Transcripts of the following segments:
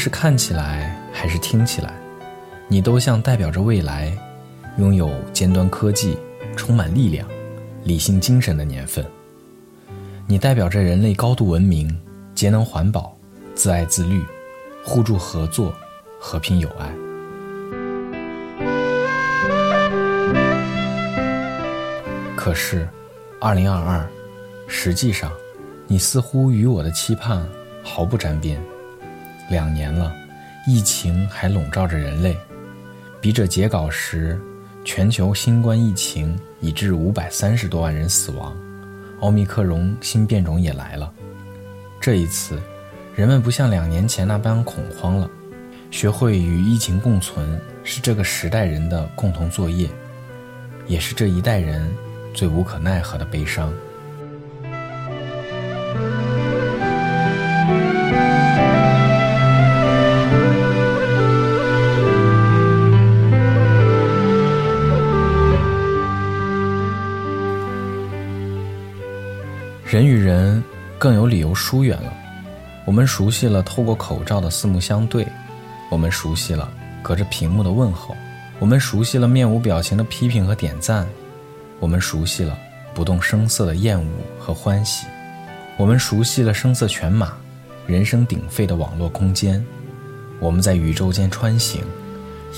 是看起来还是听起来，你都像代表着未来，拥有尖端科技、充满力量、理性精神的年份。你代表着人类高度文明、节能环保、自爱自律、互助合作、和平友爱。可是，二零二二，实际上，你似乎与我的期盼毫不沾边。两年了，疫情还笼罩着人类。笔者截稿时，全球新冠疫情已致五百三十多万人死亡，奥密克戎新变种也来了。这一次，人们不像两年前那般恐慌了，学会与疫情共存是这个时代人的共同作业，也是这一代人。最无可奈何的悲伤。人与人更有理由疏远了。我们熟悉了透过口罩的四目相对，我们熟悉了隔着屏幕的问候，我们熟悉了面无表情的批评和点赞。我们熟悉了不动声色的厌恶和欢喜，我们熟悉了声色犬马、人声鼎沸的网络空间。我们在宇宙间穿行，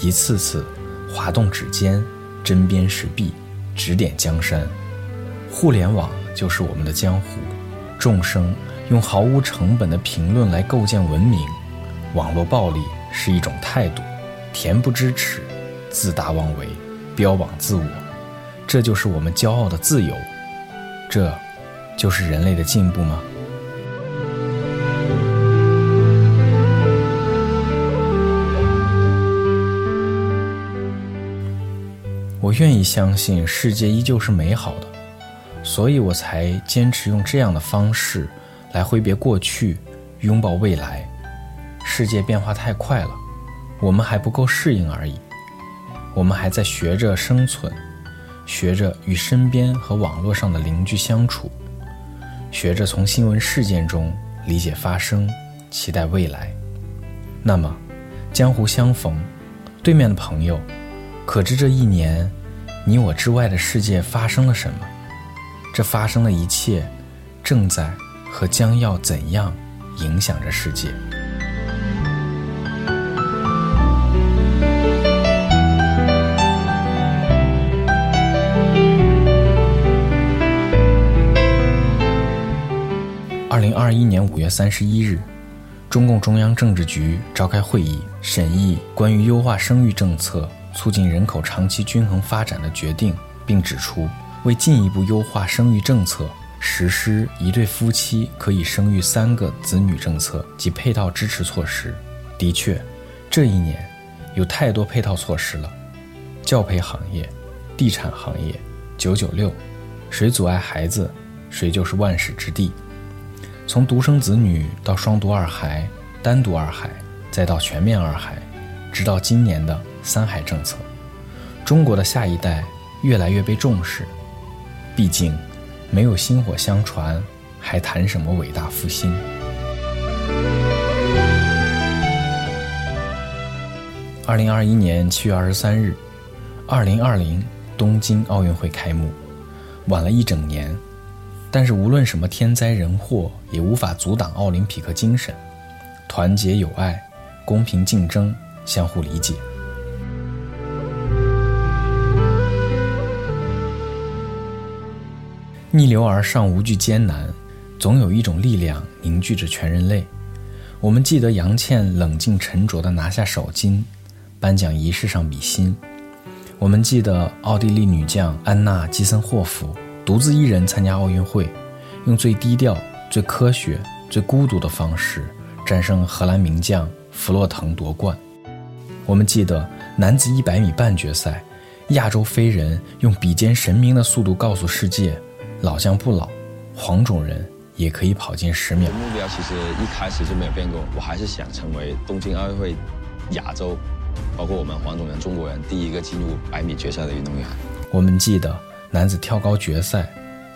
一次次滑动指尖，针砭时弊，指点江山。互联网就是我们的江湖，众生用毫无成本的评论来构建文明。网络暴力是一种态度，恬不知耻，自大妄为，标榜自我。这就是我们骄傲的自由，这，就是人类的进步吗？我愿意相信世界依旧是美好的，所以我才坚持用这样的方式来挥别过去，拥抱未来。世界变化太快了，我们还不够适应而已，我们还在学着生存。学着与身边和网络上的邻居相处，学着从新闻事件中理解发生，期待未来。那么，江湖相逢，对面的朋友，可知这一年，你我之外的世界发生了什么？这发生的一切，正在和将要怎样影响着世界？二零二一年五月三十一日，中共中央政治局召开会议，审议关于优化生育政策、促进人口长期均衡发展的决定，并指出，为进一步优化生育政策，实施一对夫妻可以生育三个子女政策及配套支持措施。的确，这一年有太多配套措施了，教培行业、地产行业、九九六，谁阻碍孩子，谁就是万世之地。从独生子女到双独二孩、单独二孩，再到全面二孩，直到今年的三孩政策，中国的下一代越来越被重视。毕竟，没有薪火相传，还谈什么伟大复兴？二零二一年七月二十三日，二零二零东京奥运会开幕，晚了一整年。但是无论什么天灾人祸，也无法阻挡奥林匹克精神：团结友爱、公平竞争、相互理解。逆流而上无惧艰难，总有一种力量凝聚着全人类。我们记得杨倩冷静沉着地拿下首金，颁奖仪式上比心；我们记得奥地利女将安娜基森霍夫。独自一人参加奥运会，用最低调、最科学、最孤独的方式战胜荷兰名将弗洛腾夺冠。我们记得男子100米半决赛，亚洲飞人用比肩神明的速度告诉世界：老将不老，黄种人也可以跑进十秒。目标其实一开始就没有变过，我还是想成为东京奥运会亚洲，包括我们黄种人中国人第一个进入百米决赛的运动员。我们记得。男子跳高决赛，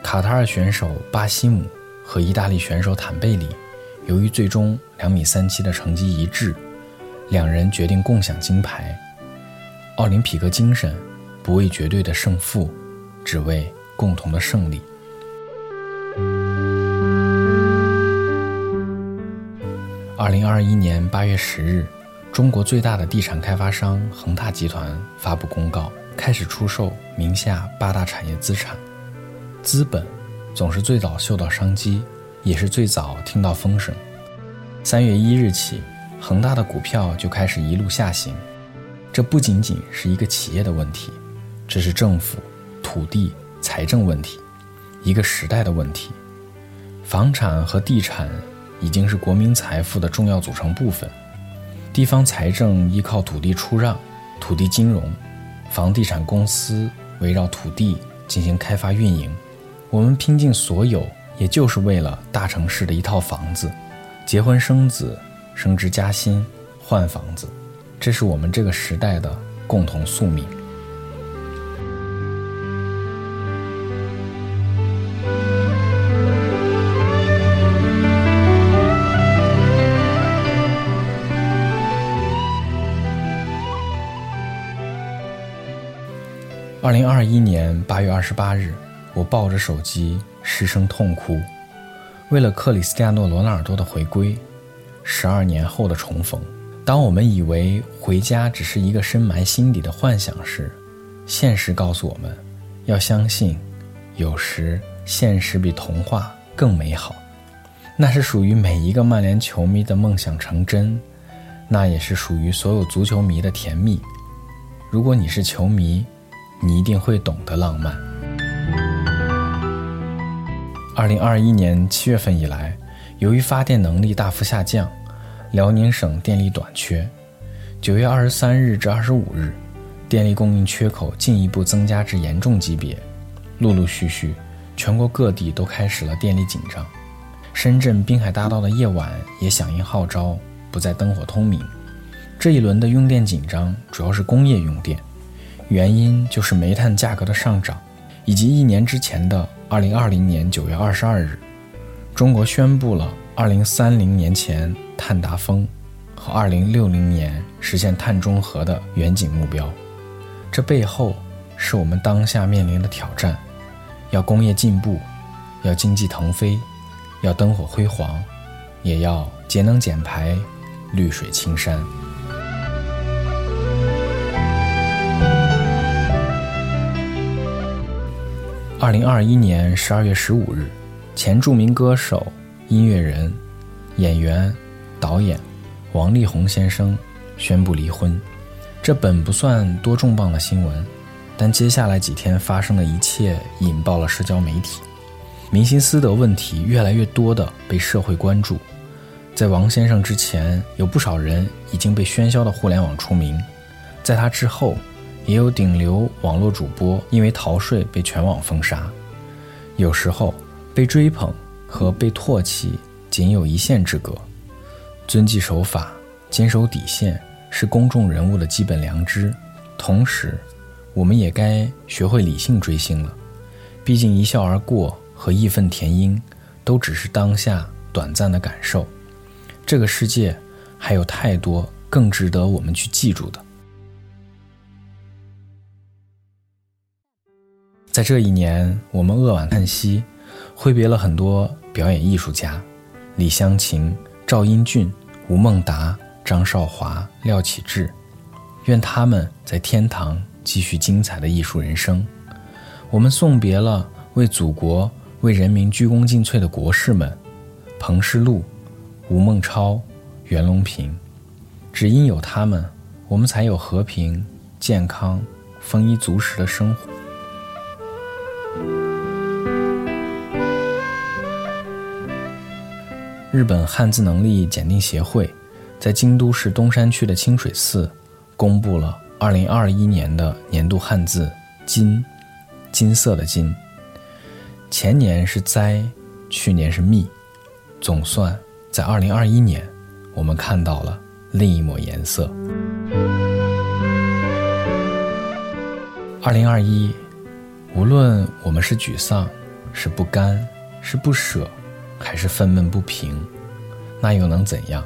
卡塔尔选手巴西姆和意大利选手坦贝里由于最终两米三七的成绩一致，两人决定共享金牌。奥林匹克精神，不为绝对的胜负，只为共同的胜利。二零二一年八月十日，中国最大的地产开发商恒大集团发布公告，开始出售名下八大产业资产。资本总是最早嗅到商机，也是最早听到风声。三月一日起，恒大的股票就开始一路下行。这不仅仅是一个企业的问题，这是政府、土地、财政问题，一个时代的问题。房产和地产。已经是国民财富的重要组成部分。地方财政依靠土地出让、土地金融，房地产公司围绕土地进行开发运营。我们拼尽所有，也就是为了大城市的一套房子，结婚生子、升职加薪、换房子，这是我们这个时代的共同宿命。零二一年八月二十八日，我抱着手机失声痛哭。为了克里斯蒂亚诺·罗纳尔多的回归，十二年后的重逢。当我们以为回家只是一个深埋心底的幻想时，现实告诉我们，要相信，有时现实比童话更美好。那是属于每一个曼联球迷的梦想成真，那也是属于所有足球迷的甜蜜。如果你是球迷，你一定会懂得浪漫。二零二一年七月份以来，由于发电能力大幅下降，辽宁省电力短缺。九月二十三日至二十五日，电力供应缺口进一步增加至严重级别。陆陆续续，全国各地都开始了电力紧张。深圳滨海大道的夜晚也响应号召，不再灯火通明。这一轮的用电紧张，主要是工业用电。原因就是煤炭价格的上涨，以及一年之前的二零二零年九月二十二日，中国宣布了二零三零年前碳达峰和二零六零年实现碳中和的远景目标。这背后是我们当下面临的挑战：要工业进步，要经济腾飞，要灯火辉煌，也要节能减排、绿水青山。二零二一年十二月十五日，前著名歌手、音乐人、演员、导演王力宏先生宣布离婚。这本不算多重磅的新闻，但接下来几天发生的一切引爆了社交媒体，民心私德问题越来越多的被社会关注。在王先生之前，有不少人已经被喧嚣的互联网出名，在他之后。也有顶流网络主播因为逃税被全网封杀，有时候被追捧和被唾弃仅有一线之隔。遵纪守法、坚守底线是公众人物的基本良知，同时，我们也该学会理性追星了。毕竟一笑而过和义愤填膺都只是当下短暂的感受，这个世界还有太多更值得我们去记住的。在这一年，我们扼腕叹息，挥别了很多表演艺术家，李香琴、赵英俊、吴孟达、张少华、廖启智，愿他们在天堂继续精彩的艺术人生。我们送别了为祖国、为人民鞠躬尽瘁的国士们，彭世禄、吴孟超、袁隆平，只因有他们，我们才有和平、健康、丰衣足食的生活。日本汉字能力检定协会在京都市东山区的清水寺公布了2021年的年度汉字“金”，金色的“金”。前年是“灾”，去年是“密”，总算在2021年，我们看到了另一抹颜色。2021，无论我们是沮丧，是不甘，是不舍。还是愤懑不平，那又能怎样？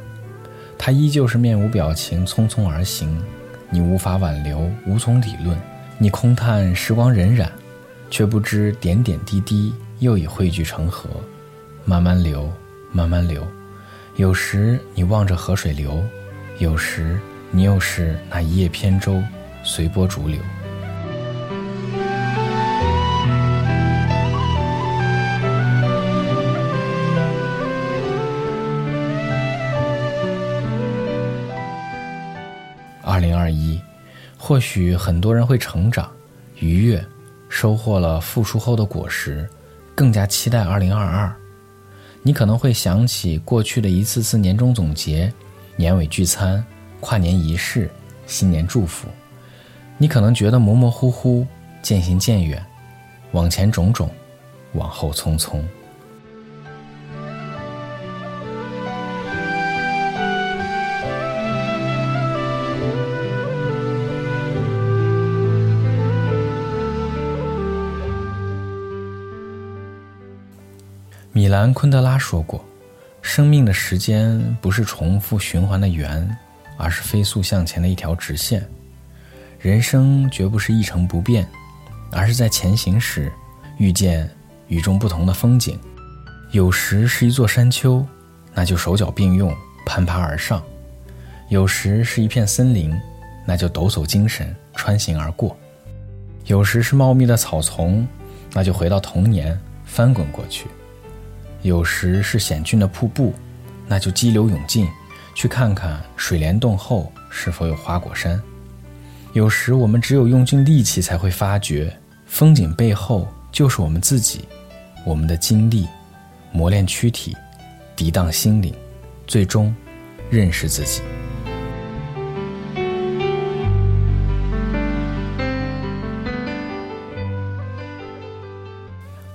他依旧是面无表情，匆匆而行。你无法挽留，无从理论。你空叹时光荏苒，却不知点点滴滴又已汇聚成河，慢慢流，慢慢流。有时你望着河水流，有时你又是那一叶扁舟，随波逐流。二零二一，或许很多人会成长、愉悦，收获了付出后的果实，更加期待二零二二。你可能会想起过去的一次次年终总结、年尾聚餐、跨年仪式、新年祝福，你可能觉得模模糊糊、渐行渐远，往前种种，往后匆匆。兰昆德拉说过：“生命的时间不是重复循环的圆，而是飞速向前的一条直线。人生绝不是一成不变，而是在前行时遇见与众不同的风景。有时是一座山丘，那就手脚并用攀爬而上；有时是一片森林，那就抖擞精神穿行而过；有时是茂密的草丛，那就回到童年翻滚过去。”有时是险峻的瀑布，那就激流勇进，去看看水帘洞后是否有花果山。有时我们只有用尽力气才会发觉，风景背后就是我们自己，我们的经历，磨练躯体，涤荡心灵，最终认识自己。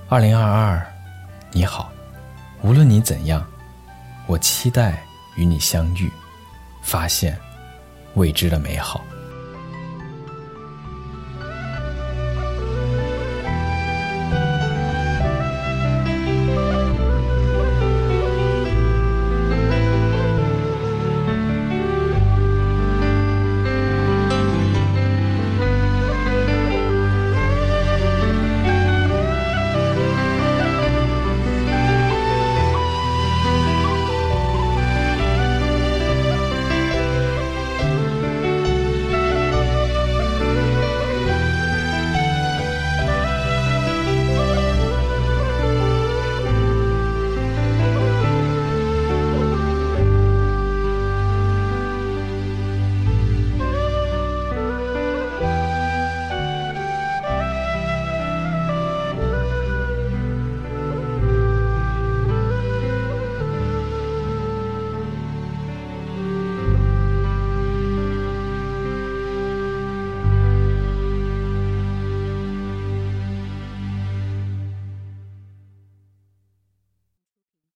二零二二，你好。无论你怎样，我期待与你相遇，发现未知的美好。